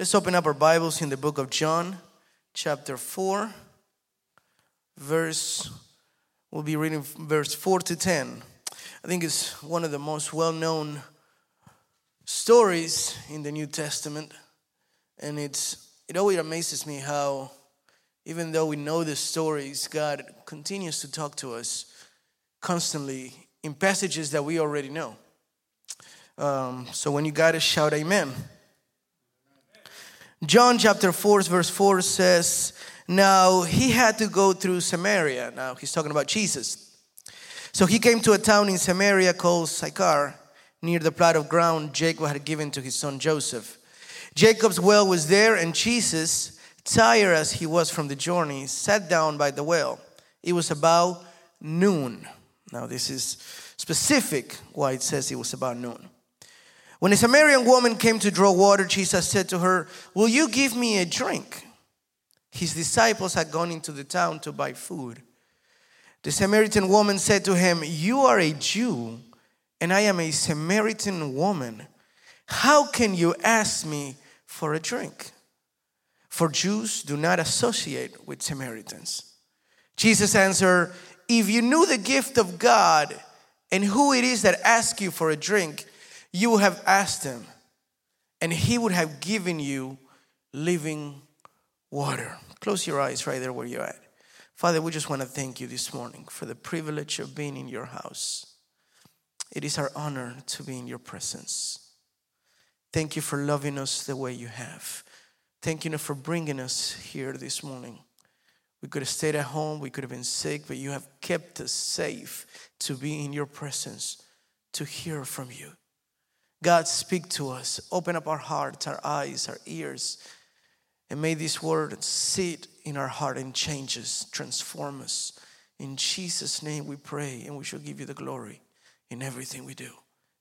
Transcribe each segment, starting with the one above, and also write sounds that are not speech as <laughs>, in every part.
Let's open up our Bibles in the book of John, chapter 4, verse, we'll be reading verse 4 to 10. I think it's one of the most well known stories in the New Testament. And it's, it always amazes me how, even though we know the stories, God continues to talk to us constantly in passages that we already know. Um, so when you got it, shout amen. John chapter 4, verse 4 says, Now he had to go through Samaria. Now he's talking about Jesus. So he came to a town in Samaria called Sychar, near the plot of ground Jacob had given to his son Joseph. Jacob's well was there, and Jesus, tired as he was from the journey, sat down by the well. It was about noon. Now, this is specific why it says it was about noon. When a Samaritan woman came to draw water, Jesus said to her, Will you give me a drink? His disciples had gone into the town to buy food. The Samaritan woman said to him, You are a Jew, and I am a Samaritan woman. How can you ask me for a drink? For Jews do not associate with Samaritans. Jesus answered, If you knew the gift of God and who it is that asks you for a drink, you would have asked him, and he would have given you living water. Close your eyes right there where you're at. Father, we just want to thank you this morning for the privilege of being in your house. It is our honor to be in your presence. Thank you for loving us the way you have. Thank you for bringing us here this morning. We could have stayed at home, we could have been sick, but you have kept us safe to be in your presence, to hear from you. God, speak to us. Open up our hearts, our eyes, our ears, and may this word sit in our heart and change us, transform us. In Jesus' name we pray, and we shall give you the glory in everything we do.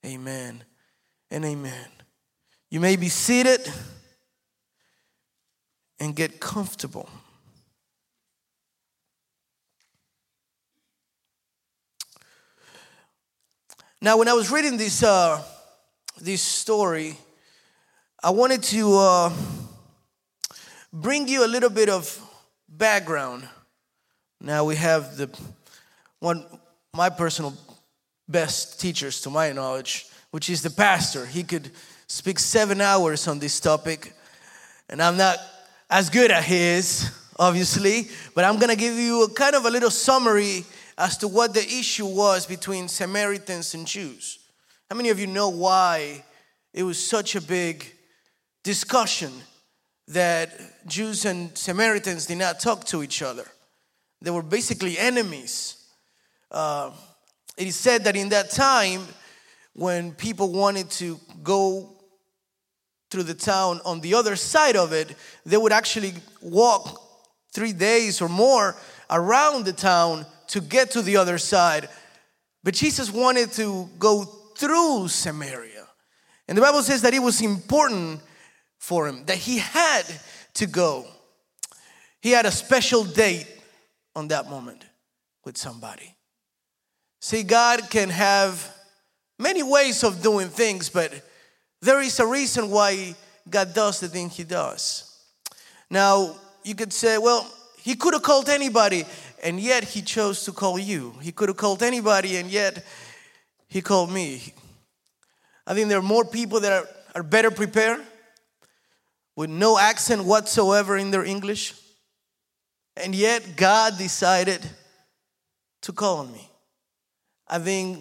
Amen and amen. You may be seated and get comfortable. Now, when I was reading this, uh, this story, I wanted to uh, bring you a little bit of background. Now we have the one my personal best teachers to my knowledge, which is the pastor. He could speak seven hours on this topic, and I'm not as good at his, obviously, but I'm gonna give you a kind of a little summary as to what the issue was between Samaritans and Jews. How many of you know why it was such a big discussion that Jews and Samaritans did not talk to each other? They were basically enemies. Uh, it is said that in that time, when people wanted to go through the town on the other side of it, they would actually walk three days or more around the town to get to the other side. But Jesus wanted to go through Samaria. And the Bible says that it was important for him, that he had to go. He had a special date on that moment with somebody. See, God can have many ways of doing things, but there is a reason why God does the thing He does. Now, you could say, well, He could have called anybody, and yet He chose to call you. He could have called anybody, and yet He called me. I think there are more people that are, are better prepared with no accent whatsoever in their English, and yet God decided to call on me. I think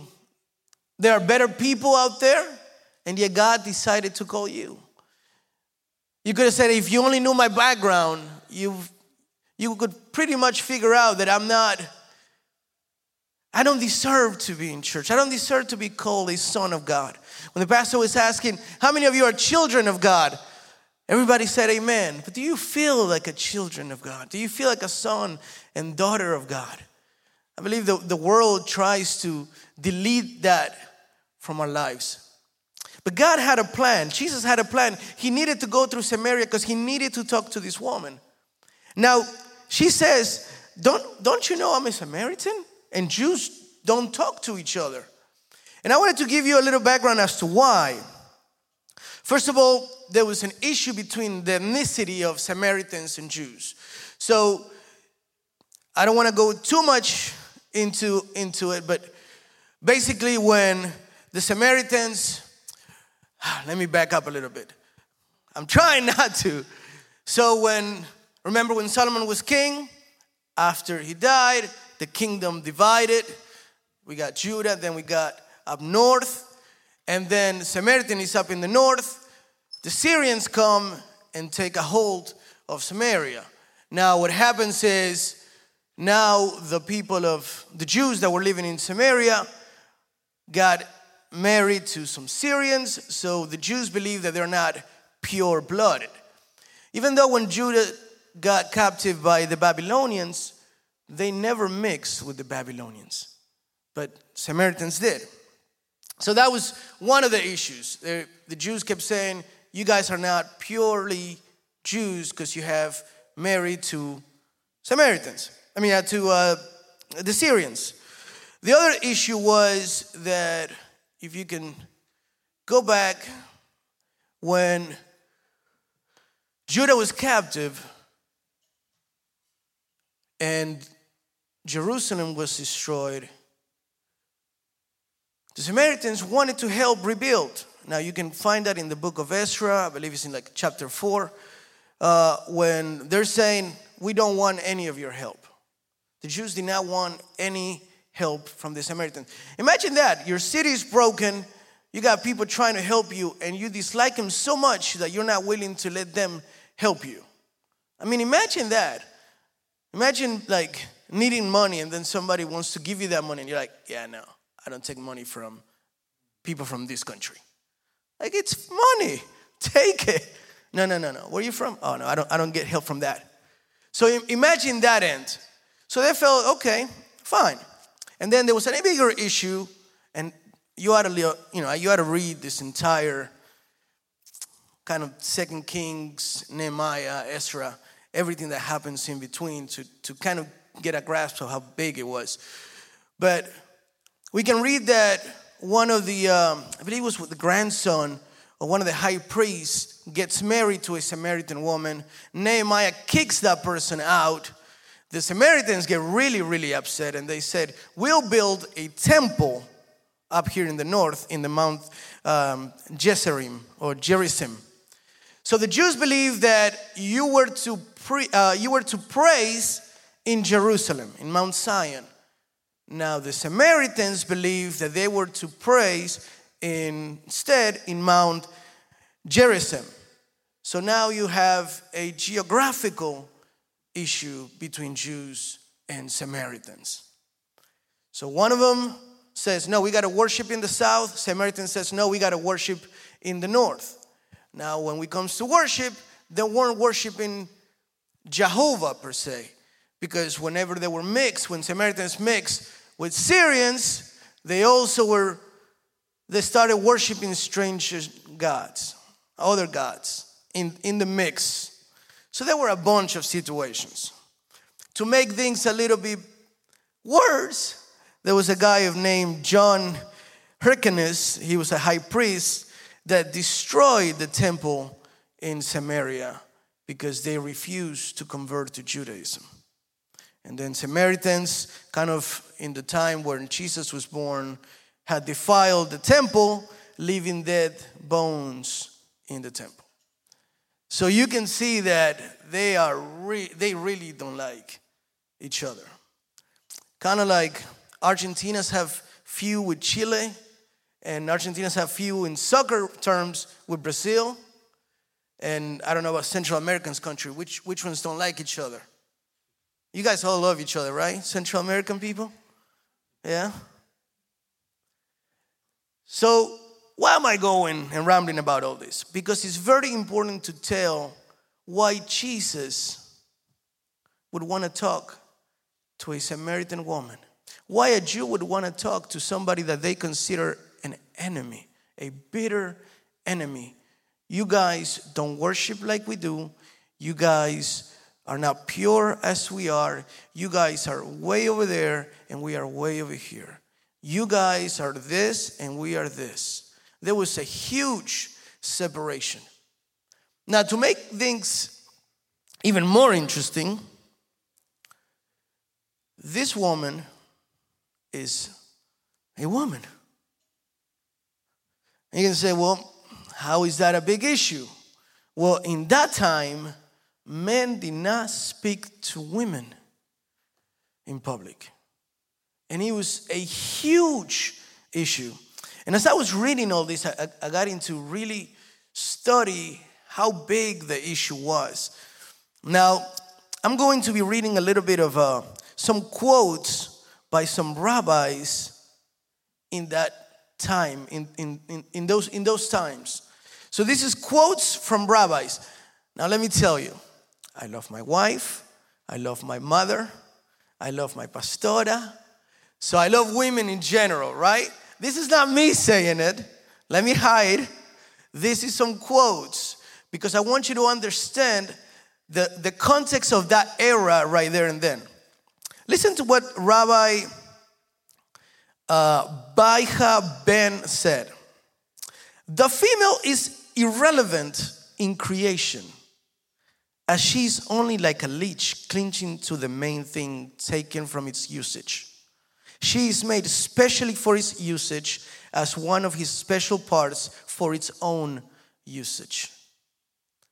there are better people out there, and yet God decided to call you. You could have said, if you only knew my background, you you could pretty much figure out that I'm not, I don't deserve to be in church. I don't deserve to be called a son of God. When the pastor was asking, How many of you are children of God? Everybody said amen. But do you feel like a children of God? Do you feel like a son and daughter of God? I believe the, the world tries to delete that from our lives. But God had a plan. Jesus had a plan. He needed to go through Samaria because he needed to talk to this woman. Now, she says, don't, don't you know I'm a Samaritan? And Jews don't talk to each other. And I wanted to give you a little background as to why. First of all, there was an issue between the ethnicity of Samaritans and Jews. So I don't want to go too much into, into it, but basically, when the Samaritans, <sighs> let me back up a little bit. I'm trying <laughs> not to. So, when, remember when Solomon was king? After he died, the kingdom divided. We got Judah, then we got up north, and then Samaritan is up in the north. The Syrians come and take a hold of Samaria. Now, what happens is now the people of the Jews that were living in Samaria got married to some Syrians, so the Jews believe that they're not pure blooded. Even though when Judah got captive by the Babylonians, they never mixed with the Babylonians, but Samaritans did. So that was one of the issues. The Jews kept saying, You guys are not purely Jews because you have married to Samaritans. I mean, uh, to uh, the Syrians. The other issue was that if you can go back when Judah was captive and Jerusalem was destroyed, the Samaritans wanted to help rebuild. Now you can find that in the book of Ezra, I believe it's in like chapter 4, uh, when they're saying, We don't want any of your help. The Jews did not want any help from the Samaritans. Imagine that your city is broken, you got people trying to help you, and you dislike them so much that you're not willing to let them help you. I mean, imagine that. Imagine like needing money, and then somebody wants to give you that money, and you're like, yeah, no, I don't take money from people from this country. Like, it's money, <laughs> take it. No, no, no, no. Where are you from? Oh, no, I don't, I don't get help from that. So imagine that end. So they felt, okay, fine. And then there was a bigger issue, and you ought to, you know, you ought to read this entire kind of Second Kings, Nehemiah, Ezra, everything that happens in between to, to kind of get a grasp of how big it was. But we can read that one of the, um, I believe it was the grandson of one of the high priests gets married to a Samaritan woman. Nehemiah kicks that person out the Samaritans get really, really upset and they said, We'll build a temple up here in the north in the Mount um, Geserim or Gerizim. So the Jews believe that you were to, pre, uh, you were to praise in Jerusalem, in Mount Zion. Now the Samaritans believe that they were to praise in, instead in Mount Gerizim. So now you have a geographical issue between Jews and Samaritans. So one of them says, No, we got to worship in the south. Samaritan says, No, we got to worship in the north. Now, when it comes to worship, they weren't worshiping Jehovah per se, because whenever they were mixed, when Samaritans mixed with Syrians, they also were, they started worshiping strange gods, other gods in, in the mix. So there were a bunch of situations. To make things a little bit worse, there was a guy of named John Hyrcanus, he was a high priest that destroyed the temple in Samaria because they refused to convert to Judaism. And then Samaritans, kind of in the time when Jesus was born, had defiled the temple, leaving dead bones in the temple. So you can see that they are re- they really don't like each other. Kind of like Argentinians have few with Chile, and Argentinians have few in soccer terms with Brazil. And I don't know about Central Americans country, which, which ones don't like each other? You guys all love each other, right? Central American people? Yeah? So why am I going and rambling about all this? Because it's very important to tell why Jesus would want to talk to a Samaritan woman. Why a Jew would want to talk to somebody that they consider an enemy, a bitter enemy. You guys don't worship like we do. You guys are not pure as we are. You guys are way over there and we are way over here. You guys are this and we are this there was a huge separation. Now, to make things even more interesting, this woman is a woman. You can say, well, how is that a big issue? Well, in that time, men did not speak to women in public. And it was a huge issue. And as I was reading all this, I, I got into really study how big the issue was. Now, I'm going to be reading a little bit of uh, some quotes by some rabbis in that time, in, in, in, in, those, in those times. So this is quotes from rabbis. Now let me tell you, I love my wife, I love my mother, I love my pastora. So I love women in general, right? This is not me saying it. Let me hide. This is some quotes because I want you to understand the, the context of that era right there and then. Listen to what Rabbi uh, Baiha Ben said. The female is irrelevant in creation as she's only like a leech clinging to the main thing taken from its usage. She is made specially for its usage as one of his special parts for its own usage.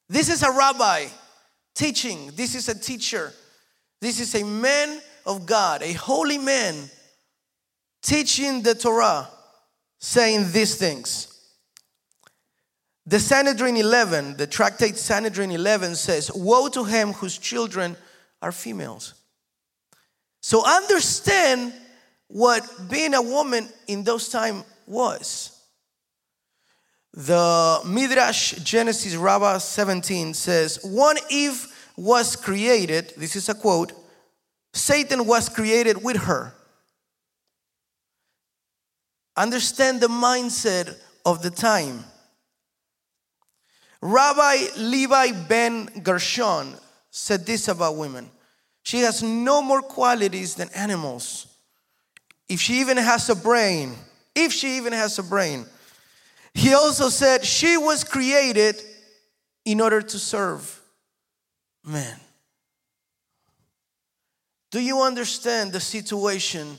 This is a rabbi teaching. This is a teacher. This is a man of God, a holy man teaching the Torah, saying these things. The Sanhedrin 11, the tractate Sanhedrin 11 says, Woe to him whose children are females. So understand what being a woman in those times was. The Midrash Genesis Rabbah 17 says, One Eve was created, this is a quote, Satan was created with her. Understand the mindset of the time. Rabbi Levi ben Gershon said this about women she has no more qualities than animals. If she even has a brain, if she even has a brain. He also said she was created in order to serve men. Do you understand the situation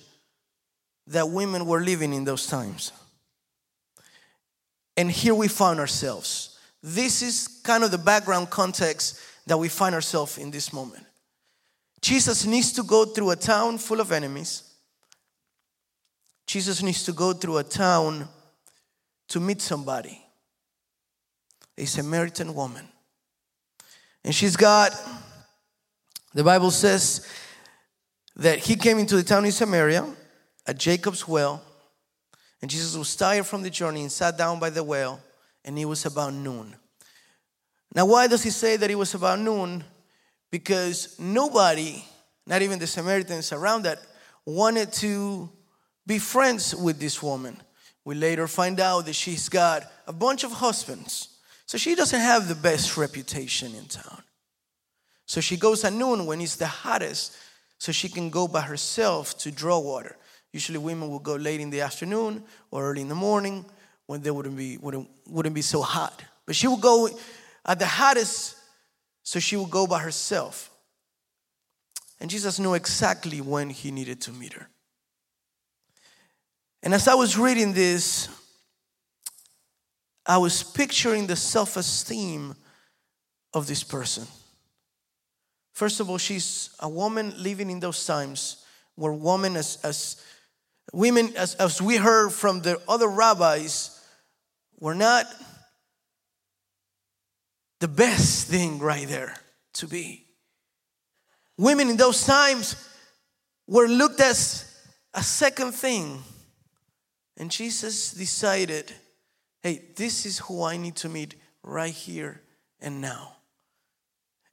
that women were living in those times? And here we found ourselves. This is kind of the background context that we find ourselves in this moment. Jesus needs to go through a town full of enemies. Jesus needs to go through a town to meet somebody, a Samaritan woman. And she's got, the Bible says that he came into the town in Samaria at Jacob's well, and Jesus was tired from the journey and sat down by the well and it was about noon. Now, why does he say that it was about noon? Because nobody, not even the Samaritans around that, wanted to be friends with this woman. We later find out that she's got a bunch of husbands. So she doesn't have the best reputation in town. So she goes at noon when it's the hottest, so she can go by herself to draw water. Usually women will go late in the afternoon or early in the morning when they wouldn't be wouldn't, wouldn't be so hot. But she would go at the hottest, so she would go by herself. And Jesus knew exactly when he needed to meet her. And as I was reading this, I was picturing the self esteem of this person. First of all, she's a woman living in those times where women, as, as women, as, as we heard from the other rabbis, were not the best thing right there to be. Women in those times were looked as a second thing. And Jesus decided, hey, this is who I need to meet right here and now.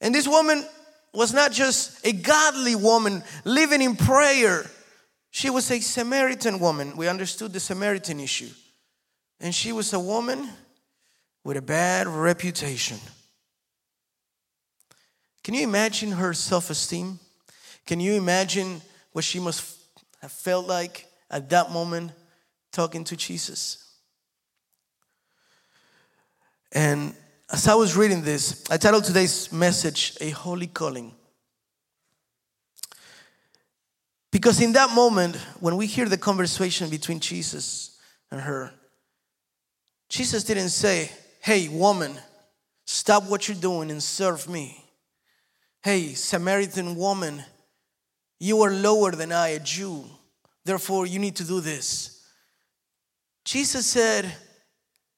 And this woman was not just a godly woman living in prayer, she was a Samaritan woman. We understood the Samaritan issue. And she was a woman with a bad reputation. Can you imagine her self esteem? Can you imagine what she must have felt like at that moment talking to Jesus? And as I was reading this, I titled today's message, A Holy Calling. Because in that moment, when we hear the conversation between Jesus and her, Jesus didn't say, Hey, woman, stop what you're doing and serve me. Hey, Samaritan woman, you are lower than I, a Jew. Therefore, you need to do this. Jesus said,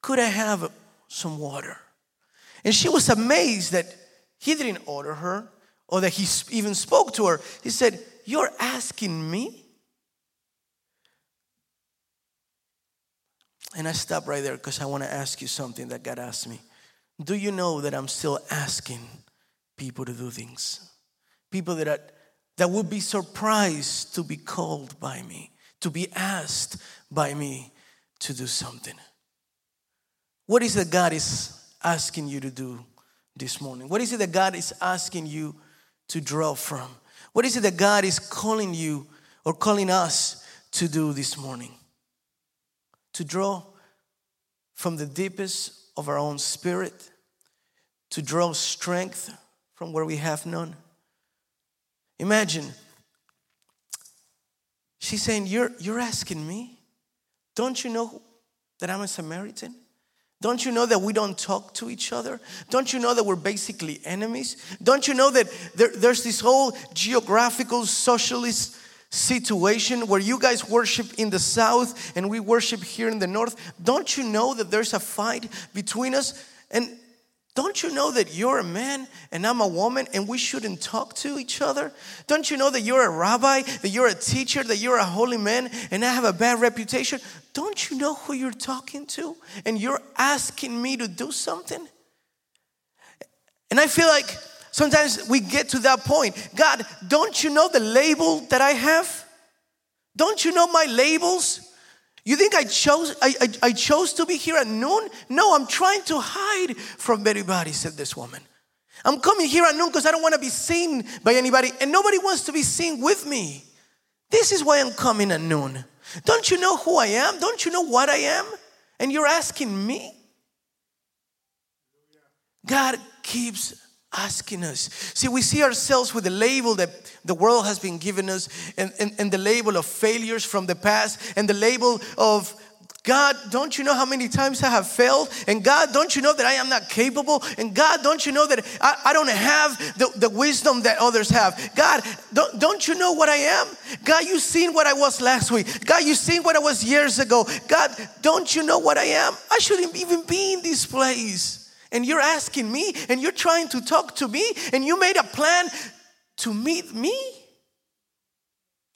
Could I have some water? And she was amazed that he didn't order her or that he even spoke to her. He said, You're asking me? And I stop right there because I want to ask you something that God asked me. Do you know that I'm still asking people to do things? People that, are, that would be surprised to be called by me, to be asked by me to do something. What is it that God is asking you to do this morning? What is it that God is asking you to draw from? What is it that God is calling you or calling us to do this morning? To draw from the deepest of our own spirit, to draw strength from where we have none. Imagine, she's saying, You're, you're asking me? Don't you know that I'm a Samaritan? Don't you know that we don't talk to each other? Don't you know that we're basically enemies? Don't you know that there, there's this whole geographical socialist situation where you guys worship in the south and we worship here in the north? Don't you know that there's a fight between us? And don't you know that you're a man and I'm a woman and we shouldn't talk to each other? Don't you know that you're a rabbi, that you're a teacher, that you're a holy man and I have a bad reputation? Don't you know who you're talking to? And you're asking me to do something? And I feel like sometimes we get to that point. God, don't you know the label that I have? Don't you know my labels? You think I chose, I, I, I, chose to be here at noon? No, I'm trying to hide from everybody, said this woman. I'm coming here at noon because I don't want to be seen by anybody, and nobody wants to be seen with me. This is why I'm coming at noon. Don't you know who I am? Don't you know what I am? And you're asking me? God keeps asking us. See, we see ourselves with the label that the world has been given us, and, and, and the label of failures from the past, and the label of God, don't you know how many times I have failed? And God, don't you know that I am not capable? And God, don't you know that I, I don't have the, the wisdom that others have? God, don't, don't you know what I am? God, you seen what I was last week. God, you seen what I was years ago. God, don't you know what I am? I shouldn't even be in this place and you're asking me and you're trying to talk to me and you made a plan to meet me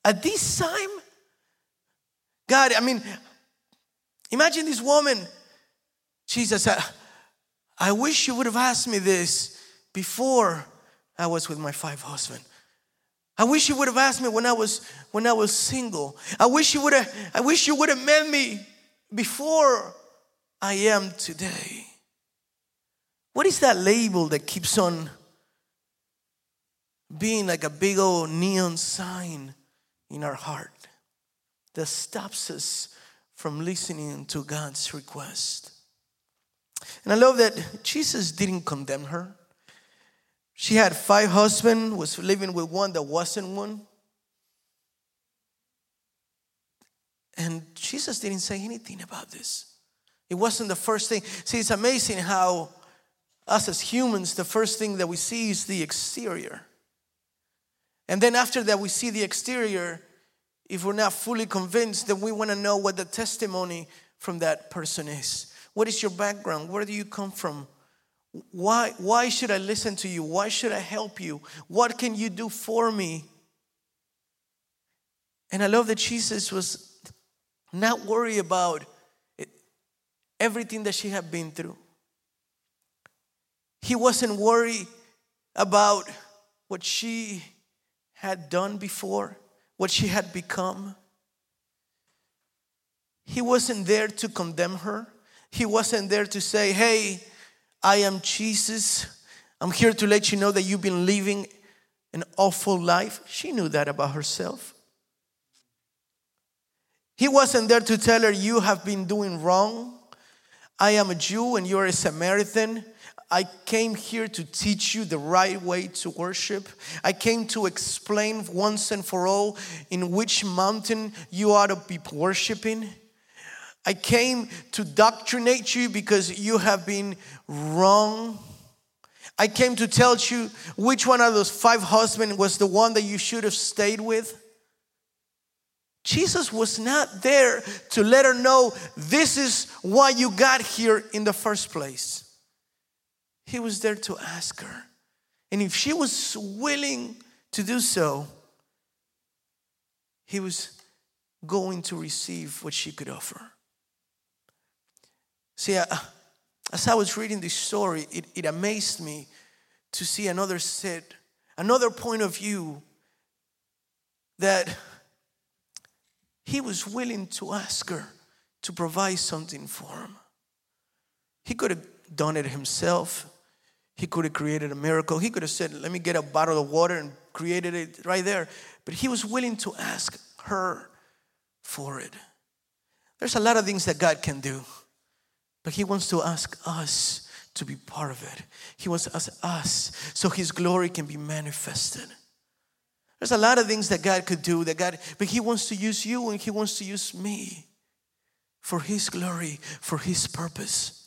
at this time? God, I mean, imagine this woman. Jesus, I, I wish you would have asked me this before I was with my five husband. I wish you would have asked me when I was when I was single. I wish you would have I wish you would have met me before I am today. What is that label that keeps on being like a big old neon sign in our heart that stops us from listening to God's request? And I love that Jesus didn't condemn her. She had five husbands, was living with one that wasn't one. And Jesus didn't say anything about this. It wasn't the first thing. See, it's amazing how us as humans, the first thing that we see is the exterior. And then after that, we see the exterior. If we're not fully convinced, then we want to know what the testimony from that person is. What is your background? Where do you come from? Why, why should I listen to you? Why should I help you? What can you do for me? And I love that Jesus was not worried about everything that she had been through. He wasn't worried about what she had done before, what she had become. He wasn't there to condemn her. He wasn't there to say, Hey, I am Jesus. I'm here to let you know that you've been living an awful life. She knew that about herself. He wasn't there to tell her, You have been doing wrong. I am a Jew and you're a Samaritan. I came here to teach you the right way to worship. I came to explain once and for all in which mountain you ought to be worshiping. I came to doctrinate you because you have been wrong. I came to tell you which one of those five husbands was the one that you should have stayed with. Jesus was not there to let her know this is why you got here in the first place. He was there to ask her. And if she was willing to do so, he was going to receive what she could offer. See, as I was reading this story, it, it amazed me to see another set, another point of view that he was willing to ask her to provide something for him. He could have done it himself. He could have created a miracle. He could have said, Let me get a bottle of water and created it right there. But he was willing to ask her for it. There's a lot of things that God can do. But He wants to ask us to be part of it. He wants us, us so His glory can be manifested. There's a lot of things that God could do that God, but He wants to use you and He wants to use me for His glory, for His purpose.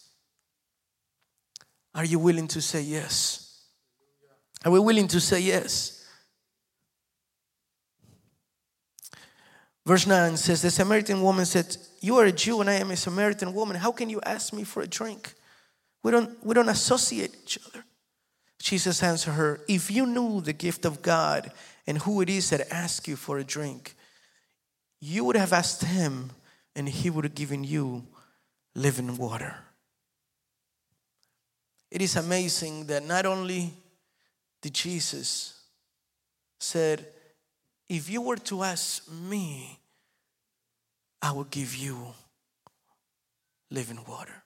Are you willing to say yes? Are we willing to say yes? Verse 9 says, The Samaritan woman said, You are a Jew and I am a Samaritan woman. How can you ask me for a drink? We don't, we don't associate each other. Jesus answered her, If you knew the gift of God and who it is that asks you for a drink, you would have asked him and he would have given you living water. It is amazing that not only did Jesus said, if you were to ask me, I will give you living water.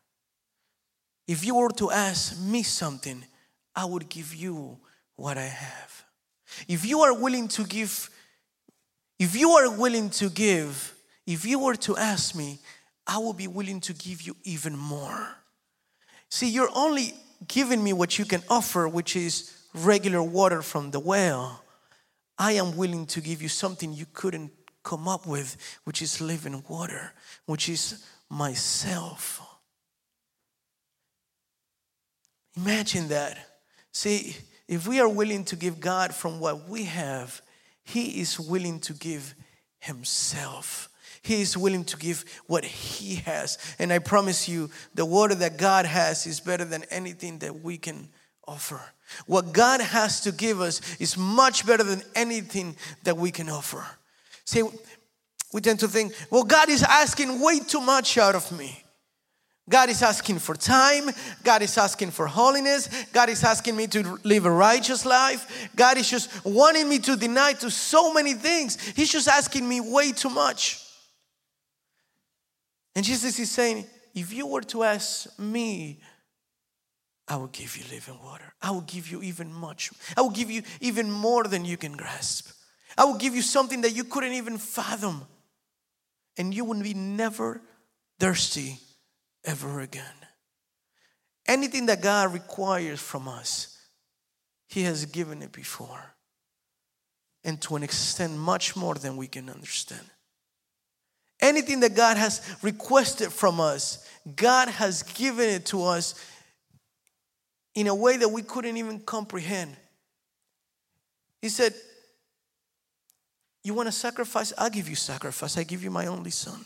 If you were to ask me something, I would give you what I have. If you are willing to give, if you are willing to give, if you were to ask me, I will be willing to give you even more. See, you're only giving me what you can offer, which is regular water from the well. I am willing to give you something you couldn't come up with, which is living water, which is myself. Imagine that. See, if we are willing to give God from what we have, He is willing to give Himself. He is willing to give what He has. And I promise you, the water that God has is better than anything that we can offer. What God has to give us is much better than anything that we can offer. See, we tend to think, well, God is asking way too much out of me. God is asking for time. God is asking for holiness. God is asking me to live a righteous life. God is just wanting me to deny to so many things. He's just asking me way too much. And Jesus is saying, if you were to ask me, I will give you living water. I will give you even much. I will give you even more than you can grasp. I will give you something that you couldn't even fathom. And you will be never thirsty ever again. Anything that God requires from us, He has given it before. And to an extent, much more than we can understand. Anything that God has requested from us, God has given it to us in a way that we couldn't even comprehend. He said, You want to sacrifice? I'll give you sacrifice. I give you my only son.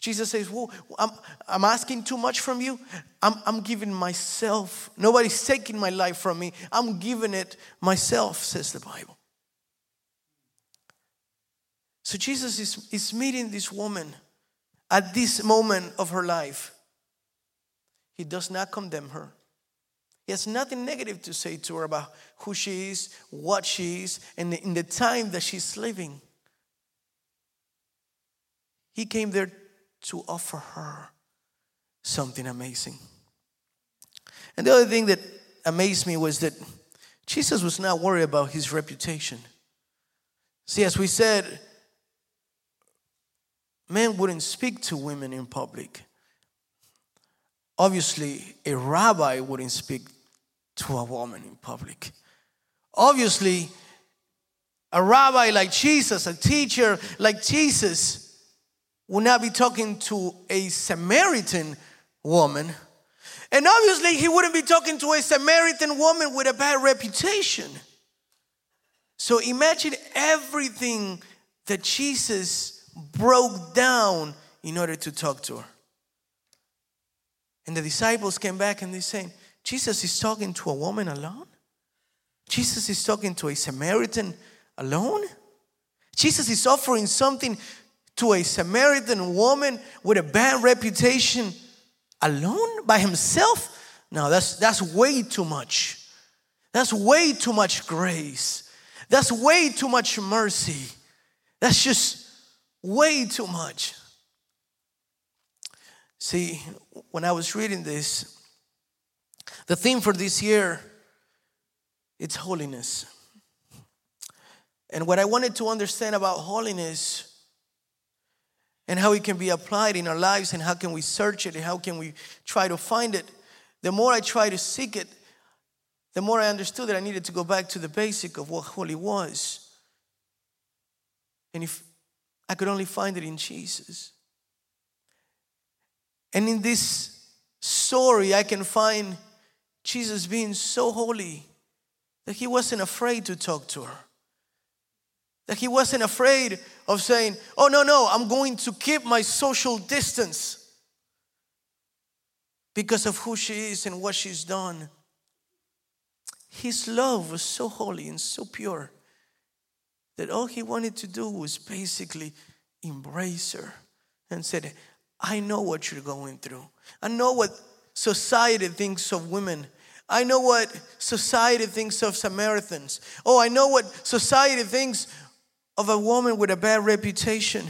Jesus says, Well, I'm, I'm asking too much from you. I'm, I'm giving myself. Nobody's taking my life from me. I'm giving it myself, says the Bible. So Jesus is, is meeting this woman at this moment of her life. He does not condemn her. He has nothing negative to say to her about who she is, what she is, and in the time that she's living. He came there to offer her something amazing. And the other thing that amazed me was that Jesus was not worried about his reputation. See, as we said, men wouldn't speak to women in public. obviously a rabbi wouldn't speak to a woman in public. Obviously, a rabbi like Jesus, a teacher like Jesus, would not be talking to a Samaritan woman. And obviously, he wouldn't be talking to a Samaritan woman with a bad reputation. So imagine everything that Jesus broke down in order to talk to her. And the disciples came back and they saying, Jesus is talking to a woman alone? Jesus is talking to a Samaritan alone? Jesus is offering something to a Samaritan woman with a bad reputation alone by himself? No, that's, that's way too much. That's way too much grace. That's way too much mercy. That's just way too much. See, when I was reading this, the theme for this year it's holiness. And what I wanted to understand about holiness and how it can be applied in our lives and how can we search it and how can we try to find it, the more I try to seek it, the more I understood that I needed to go back to the basic of what holy was. And if I could only find it in Jesus. And in this story, I can find Jesus being so holy that he wasn't afraid to talk to her. That he wasn't afraid of saying, Oh, no, no, I'm going to keep my social distance because of who she is and what she's done. His love was so holy and so pure that all he wanted to do was basically embrace her and said, I know what you're going through. I know what society thinks of women. I know what society thinks of Samaritans. Oh, I know what society thinks of a woman with a bad reputation.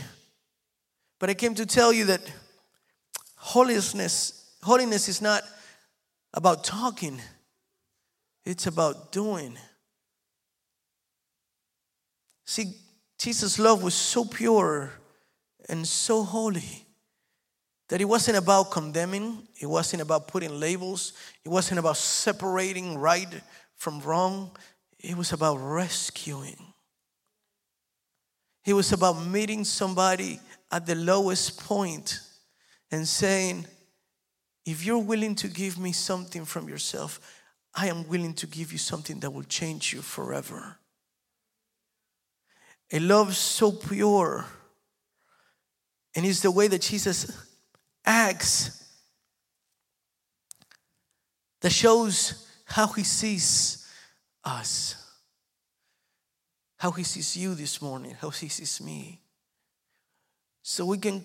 But I came to tell you that holiness, holiness is not about talking, it's about doing. See, Jesus' love was so pure and so holy that it wasn't about condemning, it wasn't about putting labels, it wasn't about separating right from wrong, it was about rescuing. It was about meeting somebody at the lowest point and saying, if you're willing to give me something from yourself, I am willing to give you something that will change you forever. A love so pure. And it's the way that Jesus acts that shows how he sees us, how he sees you this morning, how he sees me. So we can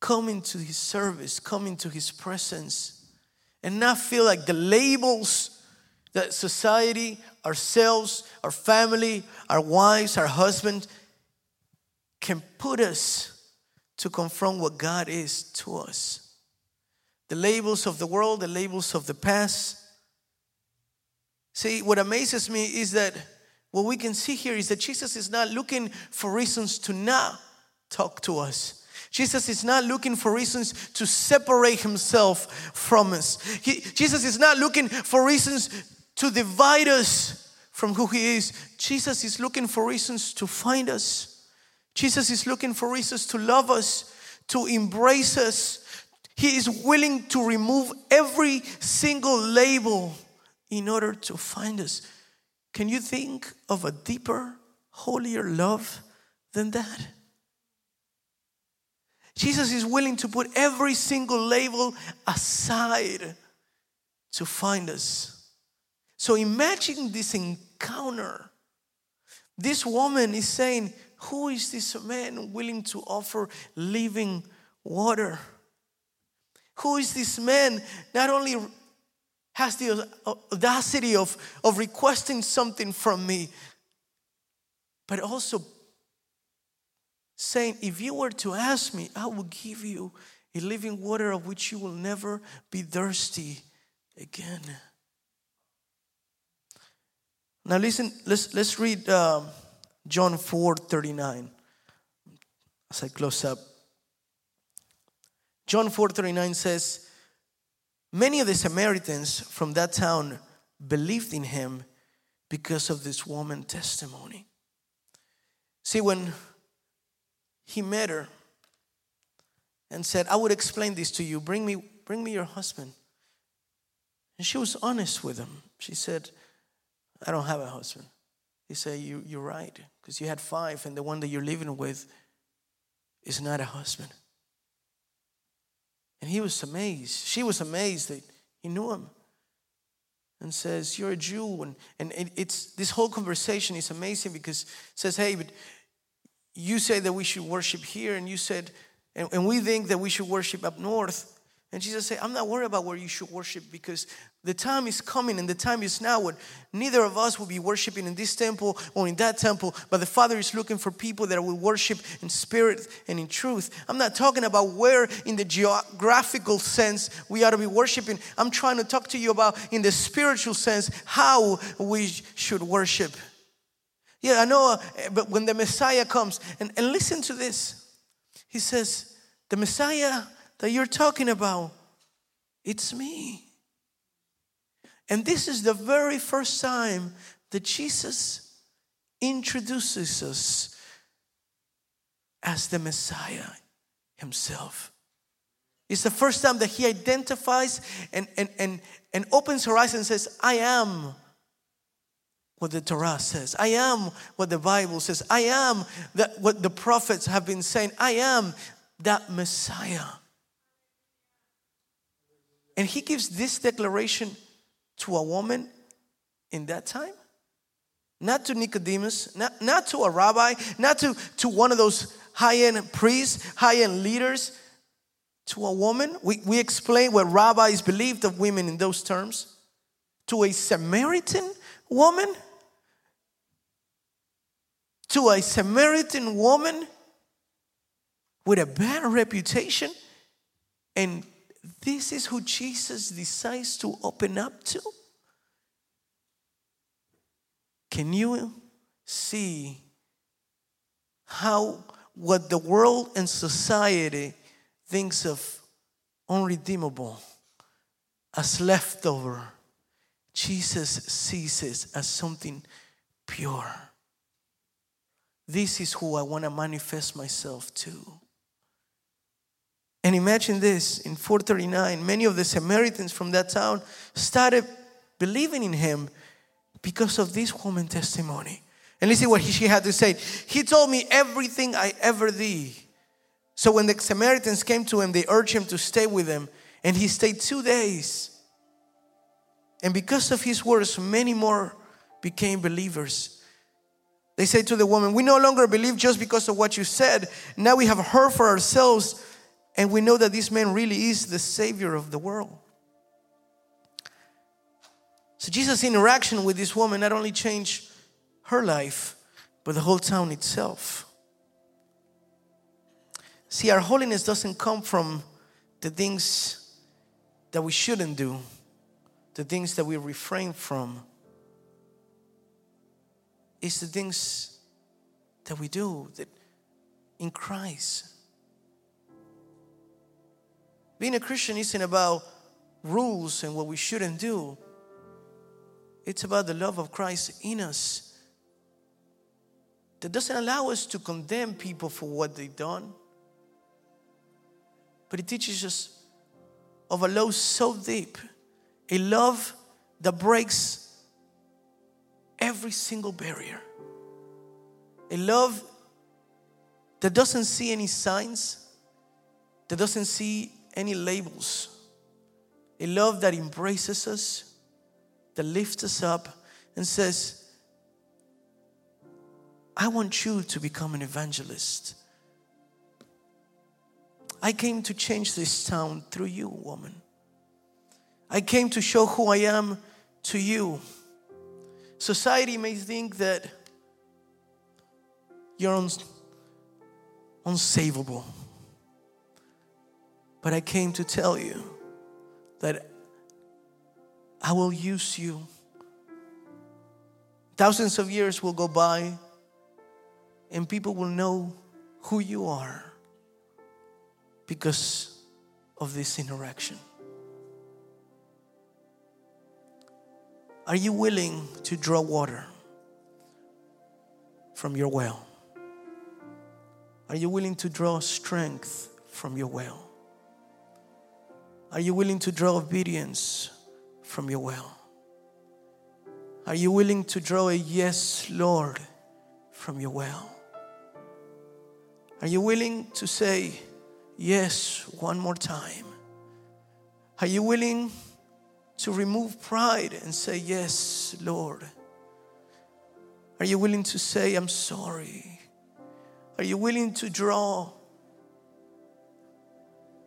come into his service, come into his presence, and not feel like the labels that society, ourselves, our family, our wives, our husbands can put us to confront what God is to us. The labels of the world, the labels of the past. See, what amazes me is that what we can see here is that Jesus is not looking for reasons to not talk to us. Jesus is not looking for reasons to separate himself from us. He, Jesus is not looking for reasons to divide us from who he is. Jesus is looking for reasons to find us. Jesus is looking for reasons to love us, to embrace us. He is willing to remove every single label in order to find us. Can you think of a deeper, holier love than that? Jesus is willing to put every single label aside to find us. So imagine this encounter. This woman is saying, who is this man willing to offer living water? Who is this man not only has the audacity of, of requesting something from me, but also saying, If you were to ask me, I will give you a living water of which you will never be thirsty again. Now, listen, let's, let's read. Um, John 4 39. As I close up, John 4 39 says, Many of the Samaritans from that town believed in him because of this woman testimony. See, when he met her and said, I would explain this to you, bring me, bring me your husband. And she was honest with him. She said, I don't have a husband. He said, you, You're right, because you had five, and the one that you're living with is not a husband. And he was amazed. She was amazed that he knew him and says, You're a Jew. And, and it, it's this whole conversation is amazing because it says, Hey, but you say that we should worship here, and you said, and, and we think that we should worship up north. And Jesus said, I'm not worried about where you should worship because the time is coming and the time is now when neither of us will be worshiping in this temple or in that temple, but the Father is looking for people that will worship in spirit and in truth. I'm not talking about where in the geographical sense we ought to be worshiping. I'm trying to talk to you about in the spiritual sense how we should worship. Yeah, I know, uh, but when the Messiah comes, and, and listen to this, he says, The Messiah that you're talking about, it's me. And this is the very first time that Jesus introduces us as the Messiah himself. It's the first time that he identifies and, and, and, and opens eyes and says, I am what the Torah says. I am what the Bible says. I am that what the prophets have been saying. I am that Messiah. And he gives this declaration to a woman in that time. Not to Nicodemus, not, not to a rabbi, not to, to one of those high end priests, high end leaders, to a woman. We, we explain what rabbis believed of women in those terms. To a Samaritan woman, to a Samaritan woman with a bad reputation and this is who Jesus decides to open up to? Can you see how what the world and society thinks of unredeemable as leftover, Jesus sees it as something pure. This is who I want to manifest myself to. And imagine this in 439, many of the Samaritans from that town started believing in him because of this woman testimony. And listen what she had to say. He told me everything I ever did. So when the Samaritans came to him, they urged him to stay with them. And he stayed two days. And because of his words, many more became believers. They say to the woman, We no longer believe just because of what you said. Now we have heard for ourselves and we know that this man really is the Savior of the world. So Jesus' interaction with this woman not only changed her life, but the whole town itself. See, our holiness doesn't come from the things that we shouldn't do, the things that we refrain from. It's the things that we do that in Christ. Being a Christian isn't about rules and what we shouldn't do, it's about the love of Christ in us. That doesn't allow us to condemn people for what they've done, but it teaches us of a love so deep, a love that breaks every single barrier, a love that doesn't see any signs, that doesn't see any labels. A love that embraces us, that lifts us up, and says, I want you to become an evangelist. I came to change this town through you, woman. I came to show who I am to you. Society may think that you're unsavable. But I came to tell you that I will use you. Thousands of years will go by, and people will know who you are because of this interaction. Are you willing to draw water from your well? Are you willing to draw strength from your well? Are you willing to draw obedience from your well? Are you willing to draw a yes, Lord, from your well? Are you willing to say yes one more time? Are you willing to remove pride and say, Yes, Lord? Are you willing to say, I'm sorry? Are you willing to draw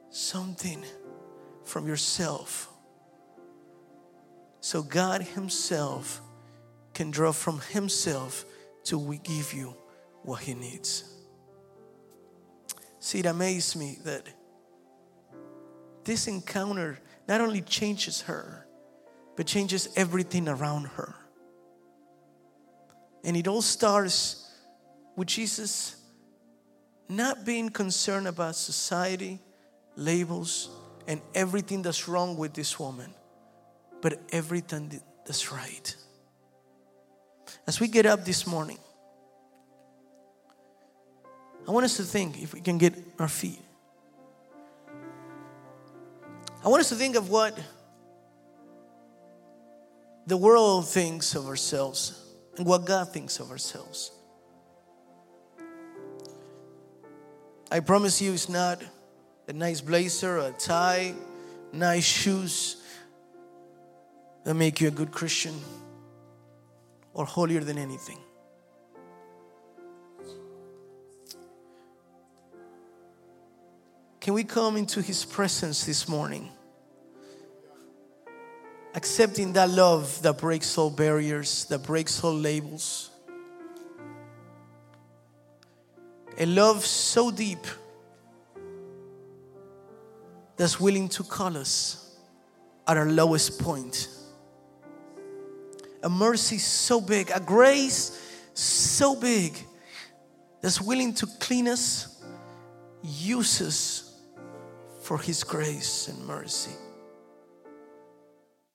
something from yourself so God Himself can draw from Himself to we give you what He needs? See, it amazed me that this encounter not only changes her, but changes everything around her. And it all starts with Jesus not being concerned about society, labels, and everything that's wrong with this woman, but everything that's right. As we get up this morning, I want us to think if we can get our feet. I want us to think of what the world thinks of ourselves and what God thinks of ourselves. I promise you, it's not a nice blazer, a tie, nice shoes that make you a good Christian or holier than anything. Can we come into His presence this morning? accepting that love that breaks all barriers, that breaks all labels. A love so deep that's willing to call us at our lowest point. A mercy so big, a grace so big that's willing to clean us, use us for His grace and mercy.